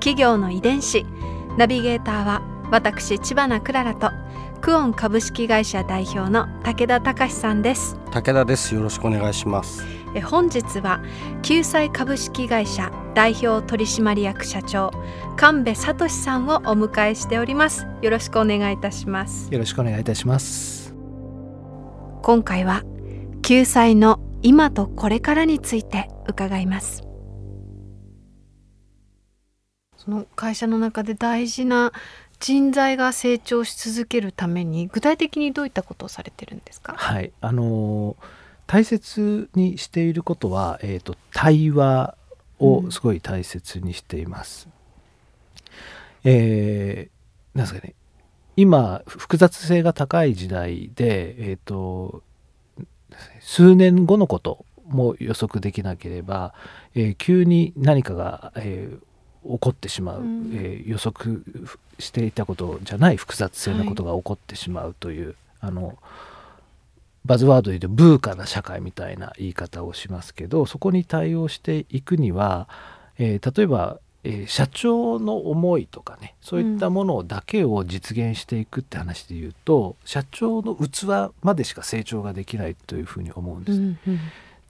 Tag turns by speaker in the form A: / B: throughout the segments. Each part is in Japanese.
A: 企業の遺伝子ナビゲーターは私千葉なクララとクオン株式会社代表の武田隆さんです。
B: 武田です。よろしくお願いします。
A: え本日は救済株式会社代表取締役社長神戸聡さんをお迎えしております。よろしくお願いいたします。
B: よろしくお願いいたします。
A: 今回は救済の今とこれからについて伺いますの会社の中で大事な人材が成長し続けるために具体的にどういったことをされてるんですか？
B: はい。あの大切にしていることは、えーと、対話をすごい大切にしています。うん、えー、なんですかね。今複雑性が高い時代で、えーと、数年後のことも予測できなければ、えー、急に何かが、えー、起こってしまう、うん、えー、予測していたことじゃない複雑性のことが起こってしまうという、はい、あのバズワードで言うとブーカな社会みたいな言い方をしますけどそこに対応していくには、えー、例えば、えー、社長の思いとかねそういったものだけを実現していくって話で言うと、うん、社長の器までしか成長ができないというふうに思うんです。うんうん、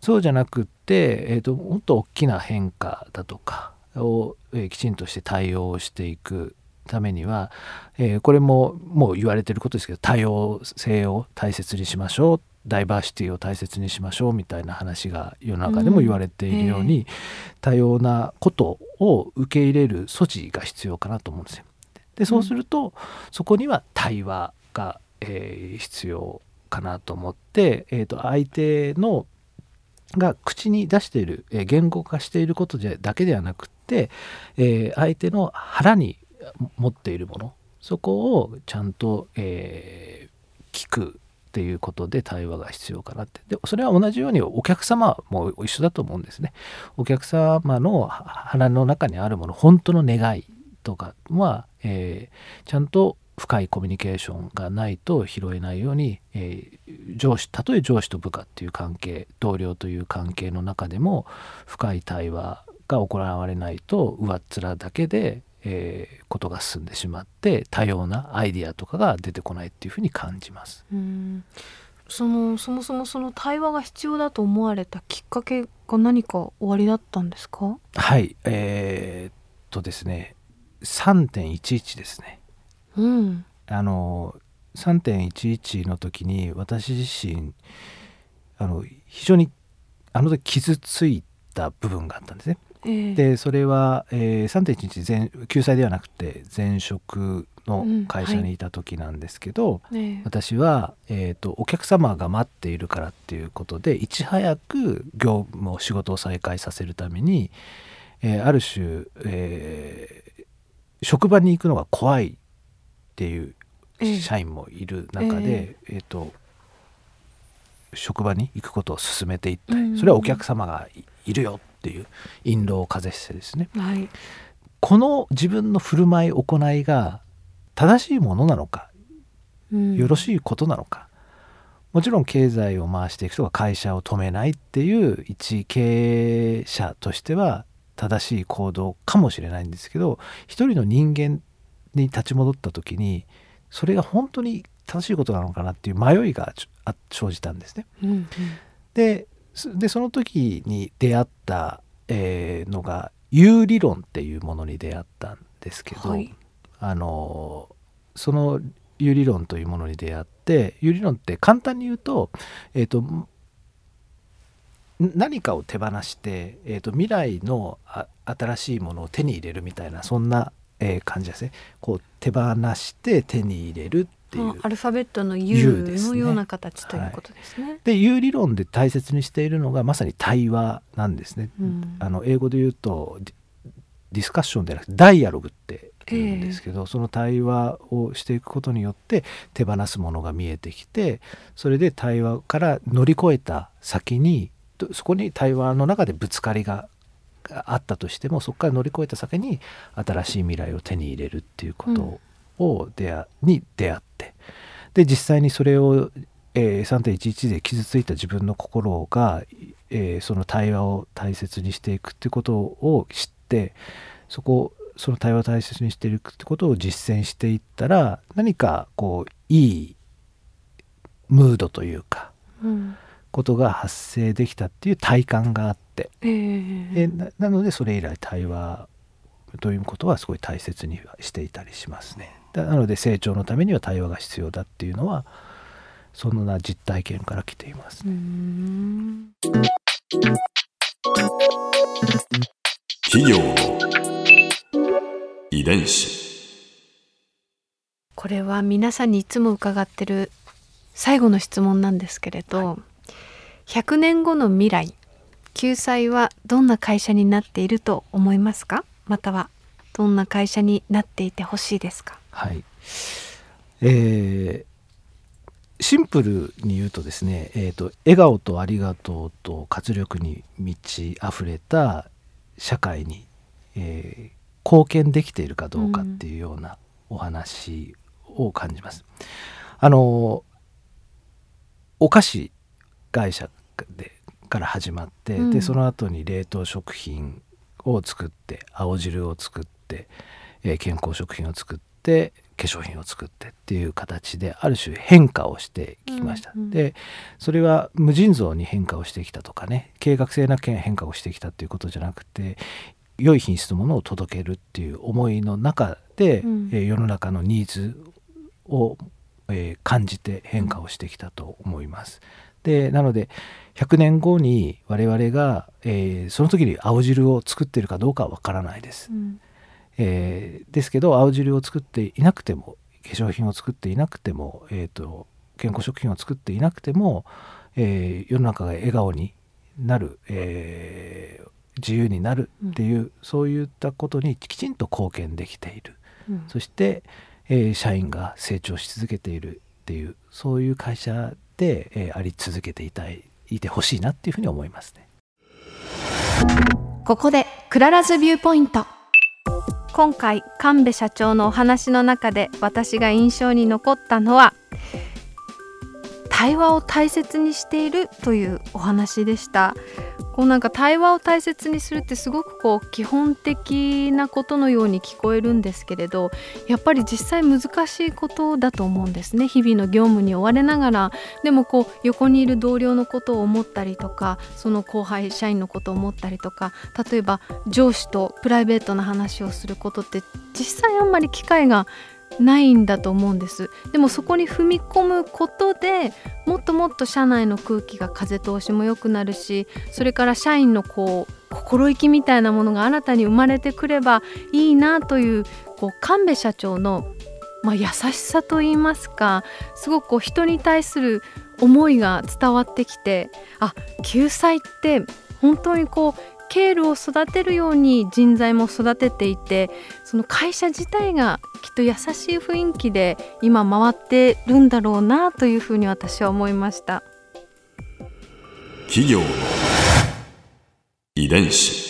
B: そうじゃなくって、えーともっと大きな変化だとかを、えー、きちんとして対応していくためには、えー、これももう言われてることですけど多様性を大切にしましょうダイバーシティを大切にしましょうみたいな話が世の中でも言われているように、うんえー、多様なことを受け入れる措置が必要かなと思うんですよ。でそうすると、うん、そこには対話が、えー、必要かなと思って、えーと相手のが口に出している、えー、言語化していることだけではなくて、えー、相手の腹に持っているものそこをちゃんと、えー、聞くっていうことで対話が必要かなって。でそれは同じようにお客様も一緒だと思うんですね。お客様の腹の中にあるもの本当の願いとかは、えー、ちゃんと深いコミュニケーションがないと拾えないように、えー、上司たとえ上司と部下っていう関係同僚という関係の中でも深い対話が行われないと上っ面だけで、えー、ことが進んでしまって多様なアイディアとかが出てこないっていうふうに感じます。
A: うんそのそもそもその対話が必要だと思われたきっかけが何か終わりだったんですか？
B: はいえー、っとですね3.11ですね。
A: うん、
B: あの3.11の時に私自身あの非常にあの時傷ついた部分があったんですね。でそれは、えー、3.11前救済ではなくて前職の会社にいた時なんですけど、うんはい、私は、えーと、お客様が待っているからっていうことでいち早く業務を仕事を再開させるために、えー、ある種、えー、職場に行くのが怖いっていう社員もいる中で、えー、えーと職場に行くことを進めていった。りそれはお客様がいるよっていう印籠をかざしてですね、
A: はい、
B: この自分の振る舞い行いが正しいものなのか、うん、よろしいことなのか。もちろん経済を回していくとか会社を止めないっていう一経営者としては正しい行動かもしれないんですけど一人の人間に立ち戻った時にそれが本当に正しいことなのかなっていう迷いが生じたんですね。
A: うんうん、
B: ででその時に出会った、えー、のが有理論っていうものに出会ったんですけど、はい、あのその有理論というものに出会って有理論って簡単に言うと,、えーと、何かを手放して、えーと、未来の新しいものを手に入れるみたいなそんな、えー、感じですね。こう手放して手に入れるっていう
A: アルファベットの U のような形ということですね。
B: で U 理論で大切にしているのがまさに対話なんですね。うん、あの英語で言うとディスカッションではなくてダイアログってっていうんですけど、その対話をしていくことによって手放すものが見えてきてそれで対話から乗り越えた先にそこに対話の中でぶつかりがあったとしてもそこから乗り越えた先に新しい未来を手に入れるっていうことを出会、うん、に出会って。で実際にそれを、えー、3.11で傷ついた自分の心が、えー、その対話を大切にしていくっていうことを知ってそこその対話を大切にしていくってことを実践していったら何かこういいムードというか、うん、ことが発生できたっていう体感があって、えー、ななのでそれ以来対話ということはすごい大切にしていたりしますね。なので成長のためには対話が必要だっていうのはそんな実体験から来ています、ね。
C: 企業遺伝子。
A: これは皆さんにいつも伺ってる最後の質問なんですけれど、はい、100年後の未来救済はどんな会社になっていると思いますか？またはどんな会社になっていてほしいですか？
B: はいえー、シンプルに言うとですね、えーと、笑顔とありがとうと活力に満ち溢れた社会に、えー、貢献できているかどうかっていうようなお話を感じます。うん、あのお菓子会社でから始まって、うん、でその後に冷凍食品を作って青汁を作って、えー、健康食品を作って化粧品を作ってっていう形である種変化をしてきました。うんうん、でそれは無尽蔵に変化をしてきたとかね計画性な変化をしてきたっていうことじゃなくて良い品質のものを届けるっていう思いの中で、うん、え世の中のニーズを、えー、感じて変化をしてきたと思います。でなので100年後に我々が、えー、その時に青汁を作ってるかどうかはわからないです。うん、えー、ですけど青汁を作っていなくても化粧品を作っていなくても、えーと、健康食品を作っていなくても、えー、世の中が笑顔になる、えー、自由になるっていう、うん、そういったことにきちんと貢献できている、うん、そして、えー、社員が成長し続けているっていうそういう会社で、えー、あり続けていたいいてほしいなっていうふうに思いますね。
A: ここで Clara's viewpoint 今回神戸社長のお話の中で私が印象に残ったのは対話を大切にしているというお話でした。こうなんか対話を大切にするってすごくこう基本的なことのように聞こえるんですけれどやっぱり実際難しいことだと思うんですね。日々の業務に追われながら。でもこう横にいる同僚のことを思ったりとかその後輩社員のことを思ったりとか例えば上司とプライベートな話をすることって実際あんまり機会がないんだと思うんです。でもそこに踏み込むことでもっともっと社内の空気が風通しも良くなるしそれから社員のこう心意気みたいなものが新たに生まれてくればいいなというこう神戸社長の、まあ、優しさといいますかすごくこう人に対する思いが伝わってきてあ救済って本当にこうケールを育てるように人材も育てていてその会社自体がきっと優しい雰囲気で今回ってるんだろうなというふうに私は思いました。
C: 企業遺伝子。